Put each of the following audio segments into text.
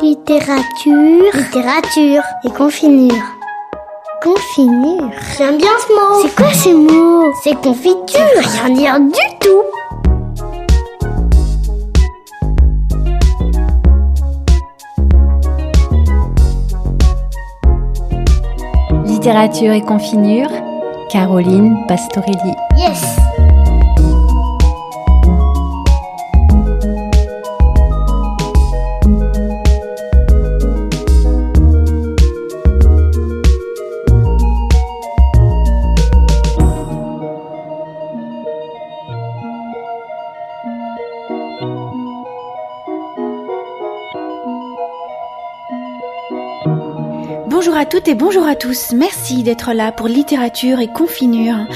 Littérature, littérature et confinure. Confinure. J'aime bien ce mot. C'est quoi ce mot? C'est confiture. Rien dire du tout. Littérature et confinure, Caroline Pastorelli. Yes. À toutes et bonjour à tous. Merci d'être là pour littérature et confinure.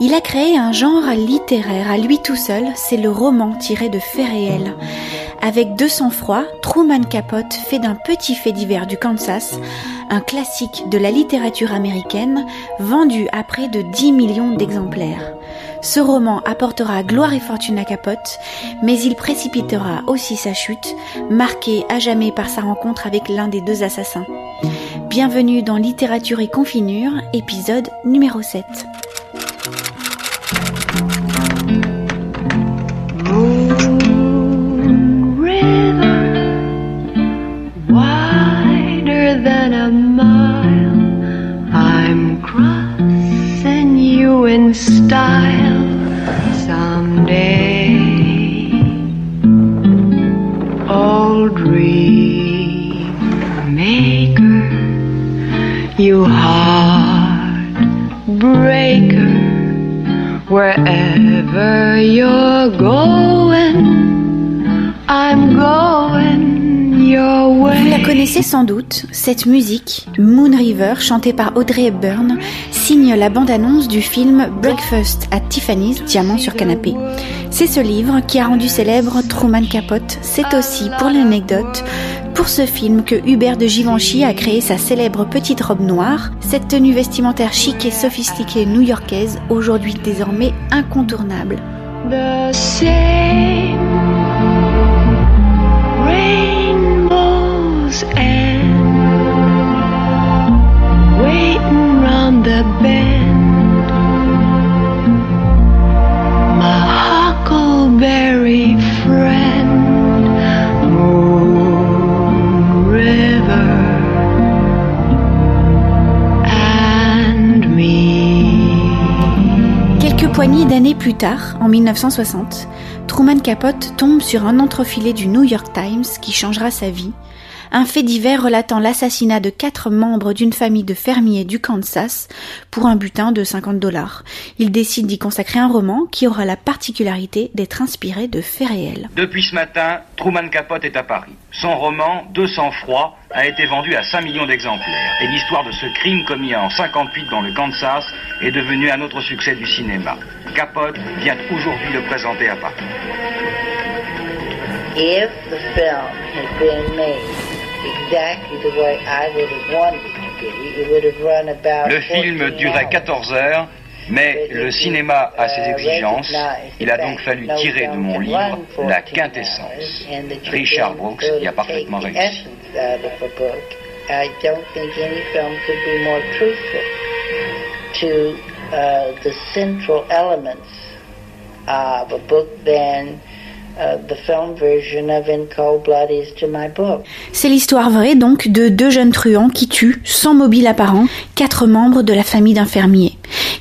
Il a créé un genre littéraire à lui tout seul, c'est le roman tiré de faits réels. Avec deux sang-froid, Truman Capote fait d'un petit fait divers du Kansas un classique de la littérature américaine vendu à près de 10 millions d'exemplaires. Ce roman apportera gloire et fortune à Capote, mais il précipitera aussi sa chute, marquée à jamais par sa rencontre avec l'un des deux assassins. Bienvenue dans Littérature et Confinure, épisode numéro 7. wider than a mile. I'm crossing you in style someday. Old dream you heartbreaker, wherever you're going, I'm going your way. Vous la connaissez sans doute, cette musique, Moon River, chantée par Audrey Hepburn, signe la bande-annonce du film Breakfast at Tiffany's, Diamant sur canapé. C'est ce livre qui a rendu célèbre Truman Capote. C'est aussi, pour l'anecdote, pour ce film que Hubert de Givenchy a créé sa célèbre petite robe noire, cette tenue vestimentaire chic et sophistiquée new-yorkaise, aujourd'hui désormais incontournable. Plus tard, en 1960, Truman Capote tombe sur un entrefilé du New York Times qui changera sa vie. Un fait divers relatant l'assassinat de quatre membres d'une famille de fermiers du Kansas pour un butin de 50 dollars. Il décide d'y consacrer un roman qui aura la particularité d'être inspiré de faits réels. Depuis ce matin, Truman Capote est à Paris. Son roman, Deux sang-froid, a été vendu à 5 millions d'exemplaires. Et l'histoire de ce crime commis en 58 dans le Kansas est devenue un autre succès du cinéma. Capote vient aujourd'hui le présenter à Paris. if the film had been made exactly the way I would have wanted it to be, it would have run about Le film 14 durait hours. 14 heures, mais le cinéma a ses exigences. Il a donc fallu tirer de mon livre la quintessence. Richard Brooks y a parfaitement réussi. I don't think any film could be more truthful to uh, the central elements of a book than C'est l'histoire vraie donc de deux jeunes truands qui tuent, sans mobile apparent, quatre membres de la famille d'un fermier.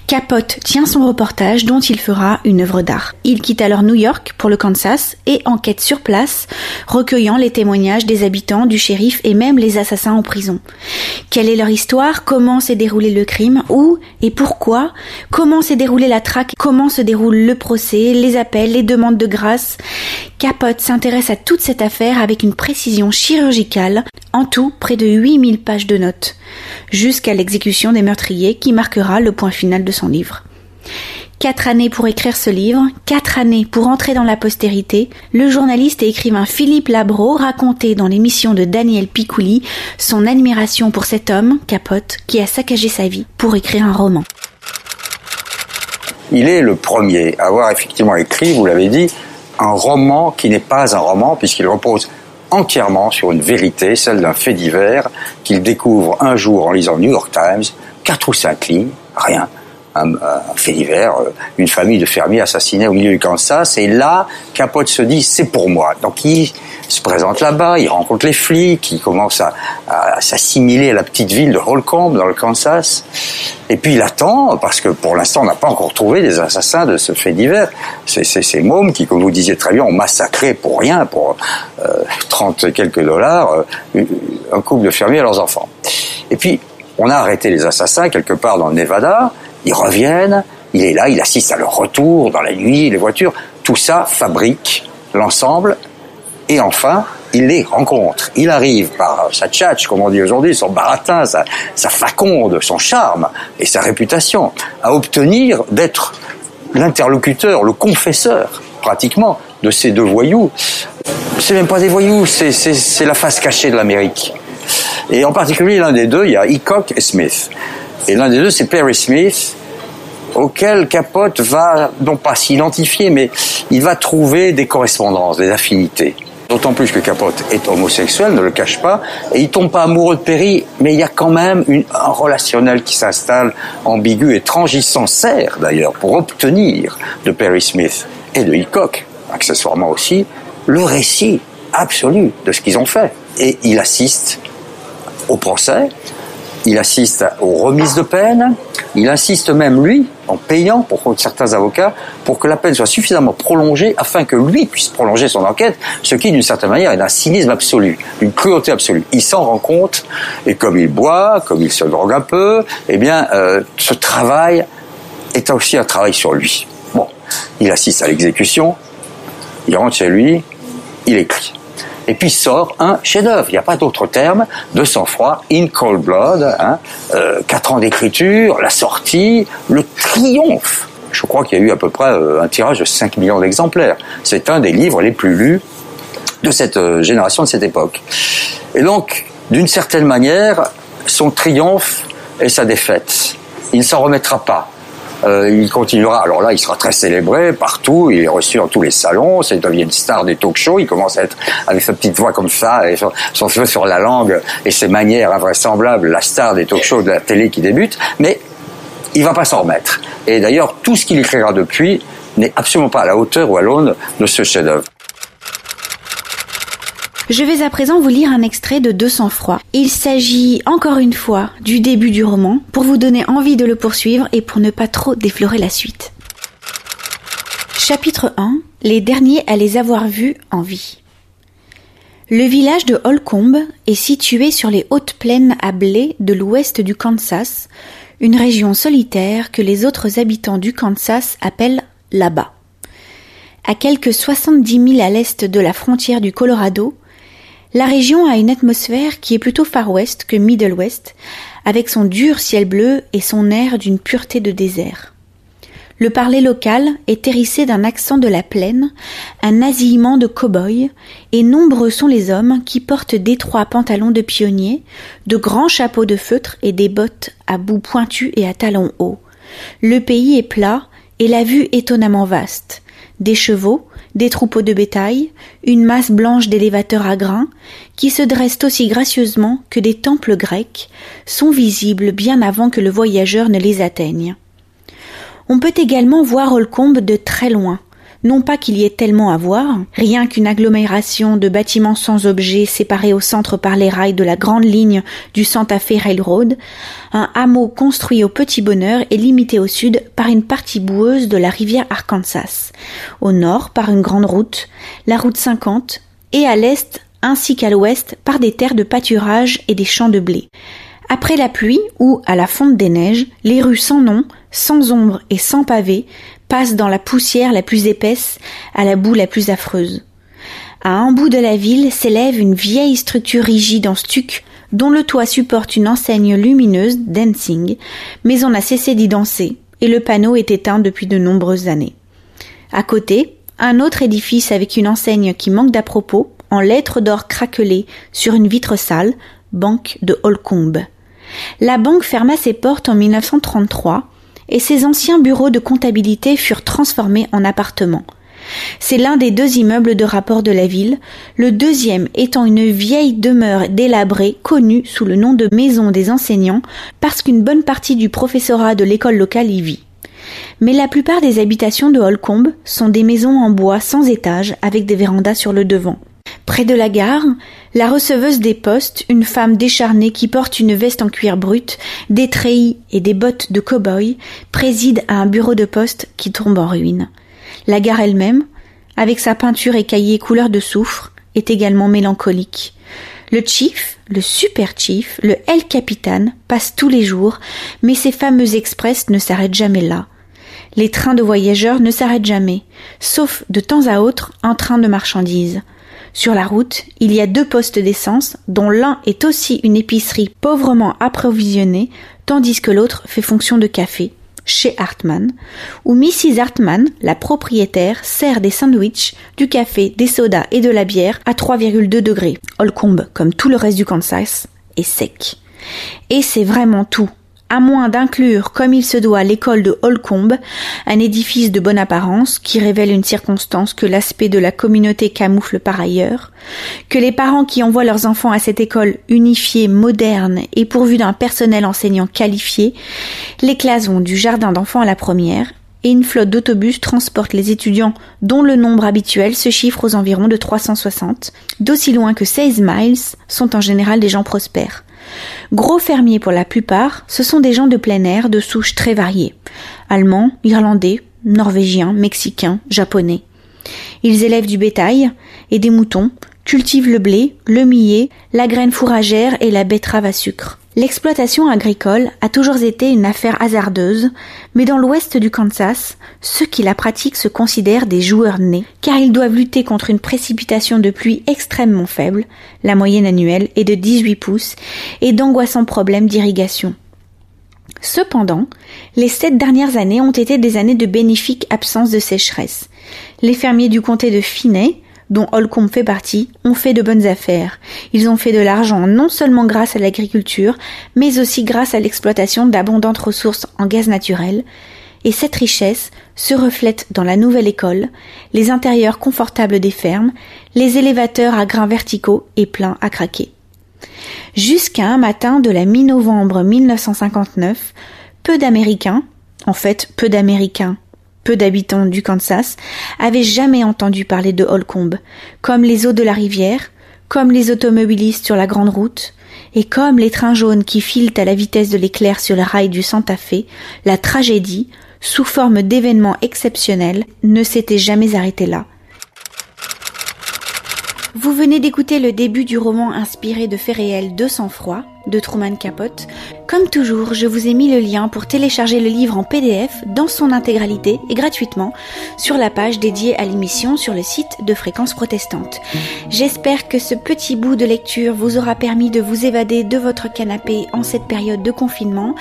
Capote tient son reportage dont il fera une œuvre d'art. Il quitte alors New York pour le Kansas et enquête sur place, recueillant les témoignages des habitants, du shérif et même les assassins en prison. Quelle est leur histoire? Comment s'est déroulé le crime? Où et pourquoi? Comment s'est déroulée la traque? Comment se déroule le procès? Les appels, les demandes de grâce? Capote s'intéresse à toute cette affaire avec une précision chirurgicale, en tout près de 8000 pages de notes, jusqu'à l'exécution des meurtriers qui marquera le point final de son livre. Quatre années pour écrire ce livre, quatre années pour entrer dans la postérité, le journaliste et écrivain Philippe Labro racontait dans l'émission de Daniel Picouli son admiration pour cet homme, Capote, qui a saccagé sa vie pour écrire un roman. Il est le premier à avoir effectivement écrit, vous l'avez dit, un roman qui n'est pas un roman puisqu'il repose entièrement sur une vérité, celle d'un fait divers qu'il découvre un jour en lisant New York Times, quatre ou cinq lignes, rien, un, fait divers, euh, une famille de fermiers assassinés au milieu du Kansas, et là, Capote se dit, c'est pour moi. Donc il se présente là-bas, il rencontre les flics, il commence à, à s'assimiler à la petite ville de Holcomb dans le Kansas, et puis il attend, parce que pour l'instant on n'a pas encore trouvé des assassins de ce fait divers. C'est ces mômes qui, comme vous disiez très bien, ont massacré pour rien, pour euh, 30 et quelques dollars, euh, un couple de fermiers et leurs enfants. Et puis, on a arrêté les assassins quelque part dans le Nevada, ils reviennent, il est là, il assiste à leur retour dans la nuit, les voitures, tout ça fabrique l'ensemble, et enfin, il les rencontre. Il arrive par sa tchatch, comme on dit aujourd'hui, son baratin, sa, sa faconde, son charme et sa réputation, à obtenir d'être l'interlocuteur, le confesseur, pratiquement, de ces deux voyous. C'est même pas des voyous, c'est- la face cachée de l'Amérique. Et en particulier, l'un des deux, il y a Hickok et Smith. Et l'un des deux, c'est Perry Smith, auquel Capote va, non pas s'identifier, mais il va trouver des correspondances, des affinités. D'autant plus que Capote est homosexuel, ne le cache pas, et il tombe pas amoureux de Perry, mais il y a quand même une, un relationnel qui s'installe, ambigu, étrange. Il s'en sert d'ailleurs pour obtenir de Perry Smith et de Hickok, accessoirement aussi, le récit absolu de ce qu'ils ont fait. Et il assiste au procès, il assiste aux remises de peine, il insiste même, lui, en payant pour certains avocats, pour que la peine soit suffisamment prolongée afin que lui puisse prolonger son enquête, ce qui, d'une certaine manière, est d'un cynisme absolu, d'une cruauté absolue. Il s'en rend compte, et comme il boit, comme il se drogue un peu, eh bien, euh, ce travail est aussi un travail sur lui. Bon, il assiste à l'exécution, il rentre chez lui, il écrit. Et puis sort un chef-d'œuvre. Il n'y a pas d'autre terme de sang-froid, in cold blood, hein, euh, quatre ans d'écriture, la sortie, le triomphe. Je crois qu'il y a eu à peu près euh, un tirage de 5 millions d'exemplaires. C'est un des livres les plus lus de cette euh, génération, de cette époque. Et donc, d'une certaine manière, son triomphe est sa défaite. Il ne s'en remettra pas. Euh, il continuera. Alors là, il sera très célébré partout. Il est reçu dans tous les salons. C'est devient une star des talk shows. Il commence à être avec sa petite voix comme ça et son, son cheveu sur la langue et ses manières invraisemblables, la star des talk shows de la télé qui débute. Mais il va pas s'en remettre. Et d'ailleurs, tout ce qu'il écrira depuis n'est absolument pas à la hauteur ou à l'aune de ce chef-d'œuvre. Je vais à présent vous lire un extrait de Deux sang-froid. Il s'agit encore une fois du début du roman pour vous donner envie de le poursuivre et pour ne pas trop déflorer la suite. Chapitre 1 Les derniers à les avoir vus en vie. Le village de Holcomb est situé sur les hautes plaines à blé de l'ouest du Kansas, une région solitaire que les autres habitants du Kansas appellent là-bas. À quelques 70 milles à l'est de la frontière du Colorado, la région a une atmosphère qui est plutôt Far West que Middle West, avec son dur ciel bleu et son air d'une pureté de désert. Le parler local est hérissé d'un accent de la plaine, un nasillement de cow-boys, et nombreux sont les hommes qui portent d'étroits pantalons de pionniers, de grands chapeaux de feutre et des bottes à bout pointu et à talons hauts. Le pays est plat et la vue étonnamment vaste. Des chevaux, des troupeaux de bétail, une masse blanche d'élévateurs à grains, qui se dressent aussi gracieusement que des temples grecs, sont visibles bien avant que le voyageur ne les atteigne. On peut également voir Holcomb de très loin. Non pas qu'il y ait tellement à voir, rien qu'une agglomération de bâtiments sans objet séparés au centre par les rails de la grande ligne du Santa Fe Railroad, un hameau construit au petit bonheur est limité au sud par une partie boueuse de la rivière Arkansas, au nord par une grande route, la route 50, et à l'est ainsi qu'à l'ouest par des terres de pâturage et des champs de blé. Après la pluie ou à la fonte des neiges, les rues sans nom, sans ombre et sans pavé passent dans la poussière la plus épaisse à la boue la plus affreuse. À un bout de la ville s'élève une vieille structure rigide en stuc dont le toit supporte une enseigne lumineuse dancing, mais on a cessé d'y danser et le panneau est éteint depuis de nombreuses années. À côté, un autre édifice avec une enseigne qui manque d'à propos, en lettres d'or craquelées sur une vitre sale, Banque de Holcomb. La banque ferma ses portes en 1933 et ses anciens bureaux de comptabilité furent transformés en appartements. C'est l'un des deux immeubles de rapport de la ville, le deuxième étant une vieille demeure délabrée connue sous le nom de Maison des enseignants parce qu'une bonne partie du professorat de l'école locale y vit. Mais la plupart des habitations de Holcombe sont des maisons en bois sans étage avec des vérandas sur le devant. Près de la gare, la receveuse des postes, une femme décharnée qui porte une veste en cuir brut, des treillis et des bottes de cow-boy, préside à un bureau de poste qui tombe en ruine. La gare elle-même, avec sa peinture écaillée couleur de soufre, est également mélancolique. Le chief, le super chief, le El Capitan passe tous les jours, mais ces fameux express ne s'arrêtent jamais là. Les trains de voyageurs ne s'arrêtent jamais, sauf de temps à autre un train de marchandises. Sur la route, il y a deux postes d'essence, dont l'un est aussi une épicerie pauvrement approvisionnée, tandis que l'autre fait fonction de café, chez Hartmann, où Mrs. Hartmann, la propriétaire, sert des sandwichs, du café, des sodas et de la bière à 3,2 degrés. Holcombe, comme tout le reste du Kansas, est sec. Et c'est vraiment tout à moins d'inclure comme il se doit l'école de Holcombe, un édifice de bonne apparence qui révèle une circonstance que l'aspect de la communauté camoufle par ailleurs, que les parents qui envoient leurs enfants à cette école unifiée, moderne et pourvue d'un personnel enseignant qualifié, les clasons du jardin d'enfants à la première, et une flotte d'autobus transporte les étudiants dont le nombre habituel se chiffre aux environs de 360, d'aussi loin que 16 miles sont en général des gens prospères. Gros fermiers pour la plupart, ce sont des gens de plein air de souches très variées. Allemands, Irlandais, Norvégiens, Mexicains, Japonais. Ils élèvent du bétail et des moutons, cultivent le blé, le millet, la graine fourragère et la betterave à sucre. L'exploitation agricole a toujours été une affaire hasardeuse, mais dans l'ouest du Kansas, ceux qui la pratiquent se considèrent des joueurs nés, car ils doivent lutter contre une précipitation de pluie extrêmement faible, la moyenne annuelle est de 18 pouces, et d'angoissants problèmes d'irrigation. Cependant, les sept dernières années ont été des années de bénéfique absence de sécheresse. Les fermiers du comté de Finney, dont Holcomb fait partie, ont fait de bonnes affaires. Ils ont fait de l'argent non seulement grâce à l'agriculture, mais aussi grâce à l'exploitation d'abondantes ressources en gaz naturel, et cette richesse se reflète dans la nouvelle école, les intérieurs confortables des fermes, les élévateurs à grains verticaux et pleins à craquer. Jusqu'à un matin de la mi-novembre 1959, peu d'Américains, en fait peu d'Américains peu d'habitants du Kansas, avaient jamais entendu parler de Holcombe, comme les eaux de la rivière, comme les automobilistes sur la grande route, et comme les trains jaunes qui filent à la vitesse de l'éclair sur le rail du Santa Fe, la tragédie, sous forme d'événements exceptionnels, ne s'était jamais arrêtée là. Vous venez d'écouter le début du roman inspiré de faits réels de sang-froid de Truman Capote. Comme toujours, je vous ai mis le lien pour télécharger le livre en PDF dans son intégralité et gratuitement sur la page dédiée à l'émission sur le site de Fréquence Protestante. J'espère que ce petit bout de lecture vous aura permis de vous évader de votre canapé en cette période de confinement.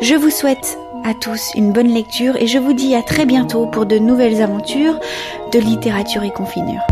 Je vous souhaite à tous une bonne lecture et je vous dis à très bientôt pour de nouvelles aventures de littérature et confinure.